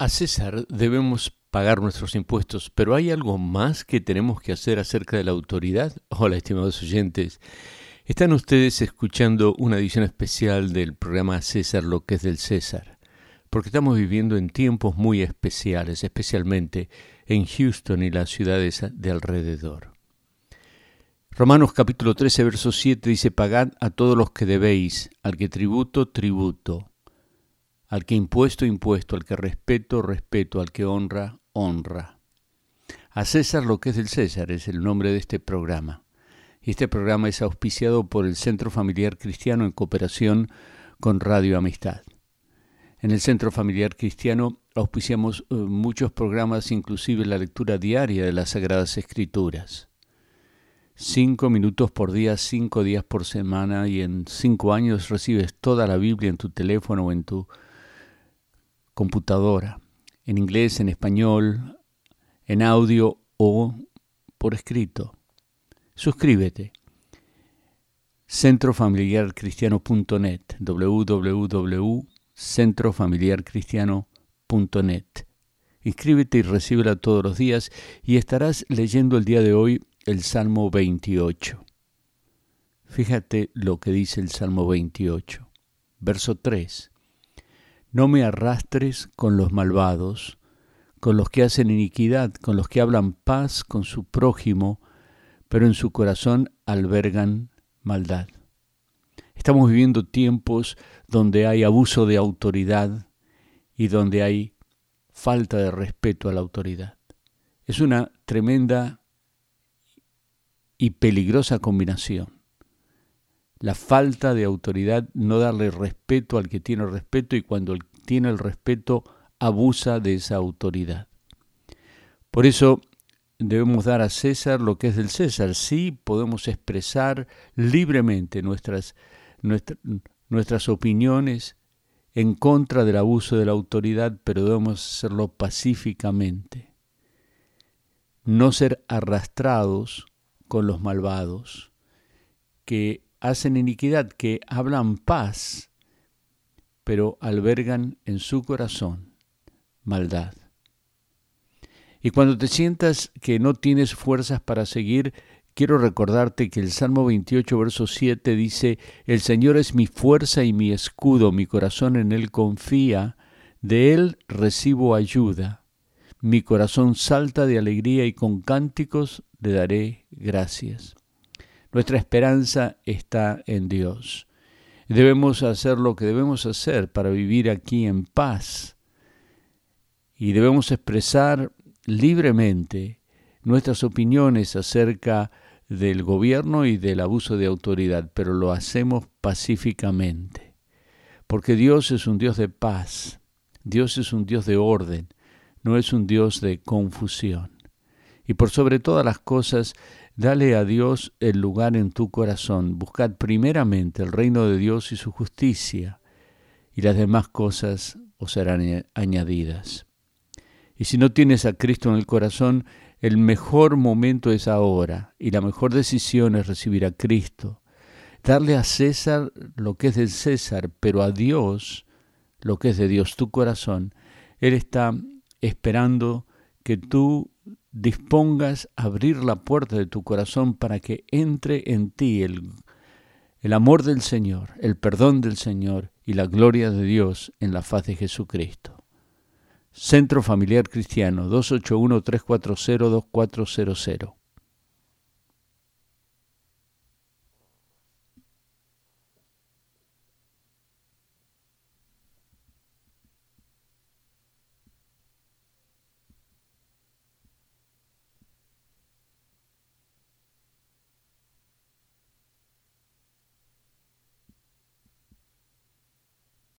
A César debemos pagar nuestros impuestos, pero ¿hay algo más que tenemos que hacer acerca de la autoridad? Hola, estimados oyentes. Están ustedes escuchando una edición especial del programa César, lo que es del César, porque estamos viviendo en tiempos muy especiales, especialmente en Houston y las ciudades de alrededor. Romanos capítulo 13, verso 7 dice, Pagad a todos los que debéis, al que tributo, tributo al que impuesto, impuesto, al que respeto, respeto, al que honra, honra. A César lo que es del César es el nombre de este programa. Y este programa es auspiciado por el Centro Familiar Cristiano en cooperación con Radio Amistad. En el Centro Familiar Cristiano auspiciamos eh, muchos programas, inclusive la lectura diaria de las Sagradas Escrituras. Cinco minutos por día, cinco días por semana y en cinco años recibes toda la Biblia en tu teléfono o en tu computadora, en inglés, en español, en audio o por escrito. Suscríbete. Centrofamiliarcristiano.net www.centrofamiliarcristiano.net Inscríbete y recíbela todos los días y estarás leyendo el día de hoy el Salmo 28. Fíjate lo que dice el Salmo 28, verso 3. No me arrastres con los malvados, con los que hacen iniquidad, con los que hablan paz con su prójimo, pero en su corazón albergan maldad. Estamos viviendo tiempos donde hay abuso de autoridad y donde hay falta de respeto a la autoridad. Es una tremenda y peligrosa combinación la falta de autoridad, no darle respeto al que tiene respeto y cuando tiene el respeto abusa de esa autoridad. Por eso debemos dar a César lo que es del César. Sí podemos expresar libremente nuestras, nuestras opiniones en contra del abuso de la autoridad, pero debemos hacerlo pacíficamente. No ser arrastrados con los malvados, que hacen iniquidad, que hablan paz, pero albergan en su corazón maldad. Y cuando te sientas que no tienes fuerzas para seguir, quiero recordarte que el Salmo 28, verso 7 dice, El Señor es mi fuerza y mi escudo, mi corazón en Él confía, de Él recibo ayuda. Mi corazón salta de alegría y con cánticos le daré gracias. Nuestra esperanza está en Dios. Debemos hacer lo que debemos hacer para vivir aquí en paz. Y debemos expresar libremente nuestras opiniones acerca del gobierno y del abuso de autoridad, pero lo hacemos pacíficamente. Porque Dios es un Dios de paz, Dios es un Dios de orden, no es un Dios de confusión. Y por sobre todas las cosas, Dale a Dios el lugar en tu corazón. Buscad primeramente el reino de Dios y su justicia, y las demás cosas os serán añadidas. Y si no tienes a Cristo en el corazón, el mejor momento es ahora, y la mejor decisión es recibir a Cristo. Darle a César lo que es del César, pero a Dios lo que es de Dios, tu corazón. Él está esperando que tú dispongas a abrir la puerta de tu corazón para que entre en ti el, amor del Señor, el perdón del Señor y la gloria de Dios en la faz de Jesucristo. Centro Familiar Cristiano 281-340-2400